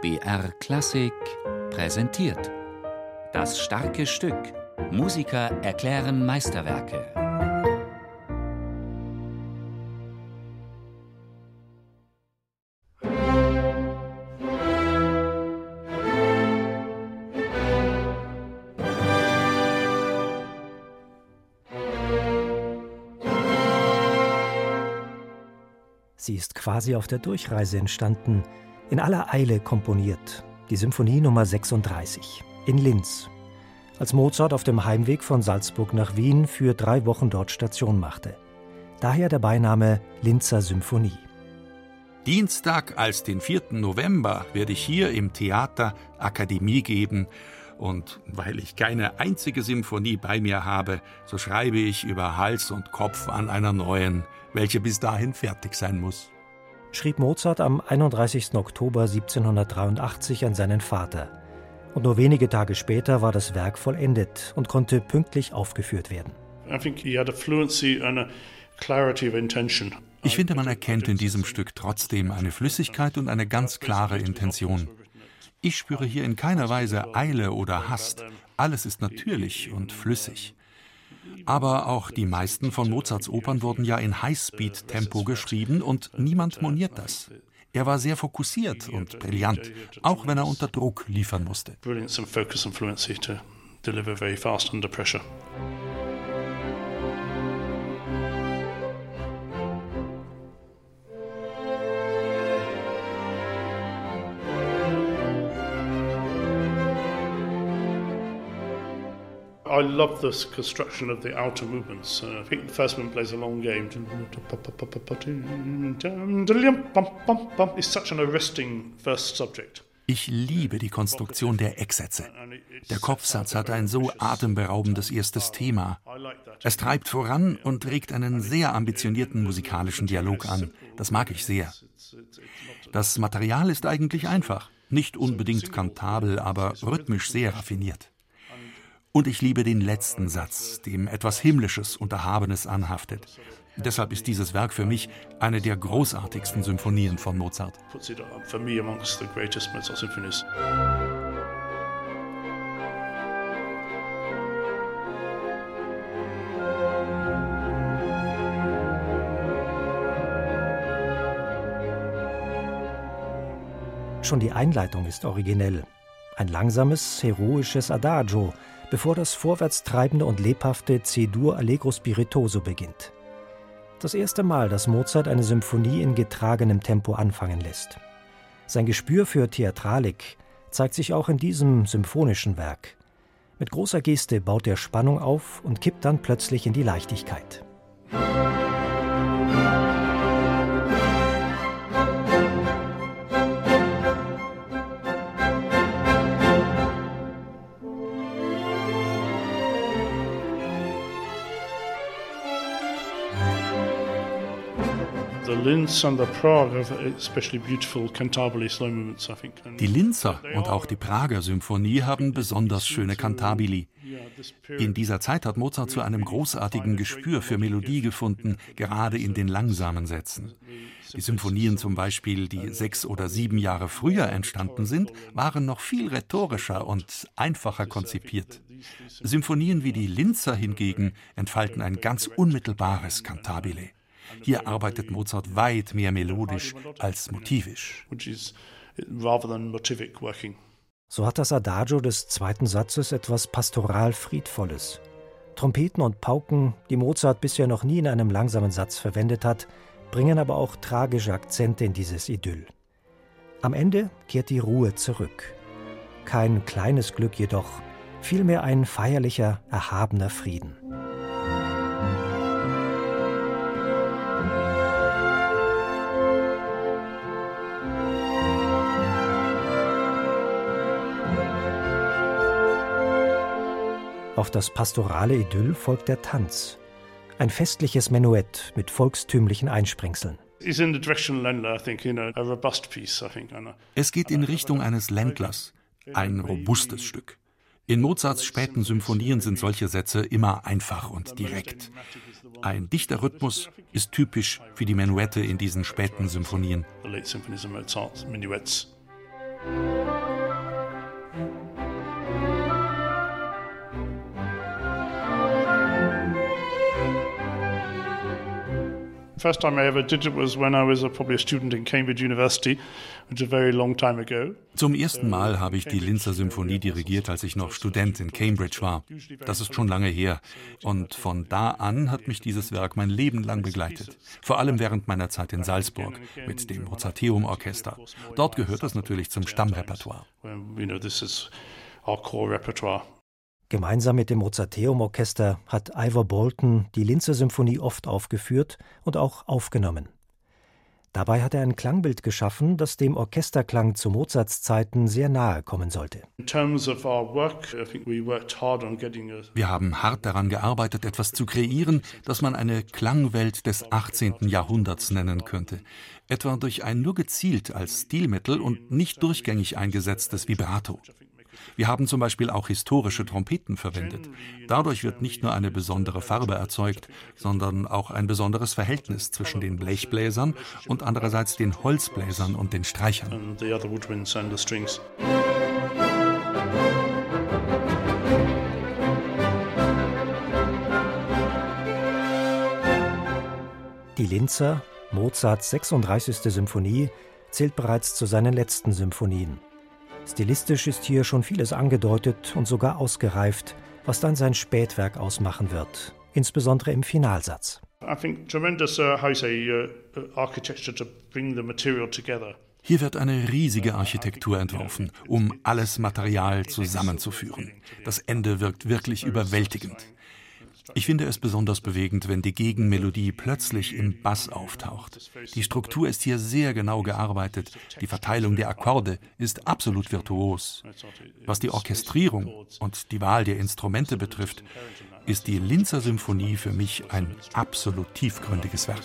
BR Klassik präsentiert. Das starke Stück. Musiker erklären Meisterwerke. Sie ist quasi auf der Durchreise entstanden, in aller Eile komponiert, die Symphonie Nummer 36 in Linz, als Mozart auf dem Heimweg von Salzburg nach Wien für drei Wochen dort Station machte. Daher der Beiname Linzer Symphonie. Dienstag als den 4. November werde ich hier im Theater Akademie geben und weil ich keine einzige Symphonie bei mir habe, so schreibe ich über Hals und Kopf an einer neuen, welche bis dahin fertig sein muss. Schrieb Mozart am 31. Oktober 1783 an seinen Vater. Und nur wenige Tage später war das Werk vollendet und konnte pünktlich aufgeführt werden. Ich finde, man erkennt in diesem Stück trotzdem eine Flüssigkeit und eine ganz klare Intention. Ich spüre hier in keiner Weise Eile oder Hast. Alles ist natürlich und flüssig. Aber auch die meisten von Mozarts Opern wurden ja in Highspeed-Tempo geschrieben und niemand moniert das. Er war sehr fokussiert und brillant, auch wenn er unter Druck liefern musste. Brilliance and focus and fluency to deliver very fast under pressure. I love the construction of the outer movements. Uh, I think the first one plays a long game. It's such an arresting first subject. Ich liebe die Konstruktion der Ecksätze. Der Kopfsatz hat ein so atemberaubendes erstes Thema. Es treibt voran und regt einen sehr ambitionierten musikalischen Dialog an. Das mag ich sehr. Das Material ist eigentlich einfach. Nicht unbedingt kantabel, aber rhythmisch sehr raffiniert. Und ich liebe den letzten Satz, dem etwas Himmlisches und Erhabenes anhaftet. Deshalb ist dieses Werk für mich eine der großartigsten Symphonien von Mozart. Schon die Einleitung ist originell. Ein langsames, heroisches Adagio, bevor das vorwärtstreibende und lebhafte C-Dur Allegro Spiritoso beginnt. Das erste Mal, dass Mozart eine Symphonie in getragenem Tempo anfangen lässt. Sein Gespür für Theatralik zeigt sich auch in diesem symphonischen Werk. Mit großer Geste baut er Spannung auf und kippt dann plötzlich in die Leichtigkeit. Die Linzer und auch die Prager Symphonie haben besonders schöne Cantabili. In dieser Zeit hat Mozart zu einem großartigen Gespür für Melodie gefunden, gerade in den langsamen Sätzen. Die Symphonien zum Beispiel, die sechs oder sieben Jahre früher entstanden sind, waren noch viel rhetorischer und einfacher konzipiert. Symphonien wie die Linzer hingegen entfalten ein ganz unmittelbares Cantabile. Hier arbeitet Mozart weit mehr melodisch als motivisch. So hat das Adagio des zweiten Satzes etwas pastoral Friedvolles. Trompeten und Pauken, die Mozart bisher noch nie in einem langsamen Satz verwendet hat, bringen aber auch tragische Akzente in dieses Idyll. Am Ende kehrt die Ruhe zurück. Kein kleines Glück jedoch, vielmehr ein feierlicher, erhabener Frieden. Auf das pastorale Idyll folgt der Tanz. Ein festliches Menuett mit volkstümlichen Einsprengseln. Es geht in Richtung eines Ländlers, ein robustes Stück. In Mozarts späten Symphonien sind solche Sätze immer einfach und direkt. Ein dichter Rhythmus ist typisch für die Menuette in diesen späten Symphonien. First time I ever did it was when I was a, probably a student in Cambridge University, which is a very long time ago. Zum ersten Mal habe ich die Linzer Symphonie dirigiert, als ich noch Student in Cambridge war. Das ist schon lange her. Und von da an hat mich dieses Werk mein Leben lang begleitet. Vor allem während meiner Zeit in Salzburg mit dem Mozarteum Orchester. Dort gehört es natürlich zum Stammrepertoire. You know, this is our core repertoire. Gemeinsam mit dem Mozarteum Orchester hat Ivor Bolton die Linzer Symphonie oft aufgeführt und auch aufgenommen. Dabei hat er ein Klangbild geschaffen, das dem Orchesterklang zu Mozarts Zeiten sehr nahe kommen sollte. Wir haben hart daran gearbeitet, etwas zu kreieren, das man eine Klangwelt des 18. Jahrhunderts nennen könnte, etwa durch ein nur gezielt als Stilmittel und nicht durchgängig eingesetztes Vibrato. Wir haben zum Beispiel auch historische Trompeten verwendet. Dadurch wird nicht nur eine besondere Farbe erzeugt, sondern auch ein besonderes Verhältnis zwischen den Blechbläsern und andererseits den Holzbläsern und den Streichern. Die Linzer, Mozarts 36. Symphonie, zählt bereits zu seinen letzten Symphonien. Stilistisch ist hier schon vieles angedeutet und sogar ausgereift, was dann sein Spätwerk ausmachen wird, insbesondere im Finalsatz. I think tremendous, uh, uh, architecture to bring the material together. Hier wird eine riesige Architektur entworfen, um alles Material zusammenzuführen. Das Ende wirkt wirklich überwältigend. Ich finde es besonders bewegend, wenn die Gegenmelodie plötzlich im Bass auftaucht. Die Struktur ist hier sehr genau gearbeitet. Die Verteilung der Akkorde ist absolut virtuos. Was die Orchestrierung und die Wahl der Instrumente betrifft, ist die Linzer Symphonie für mich ein absolut tiefgründiges Werk.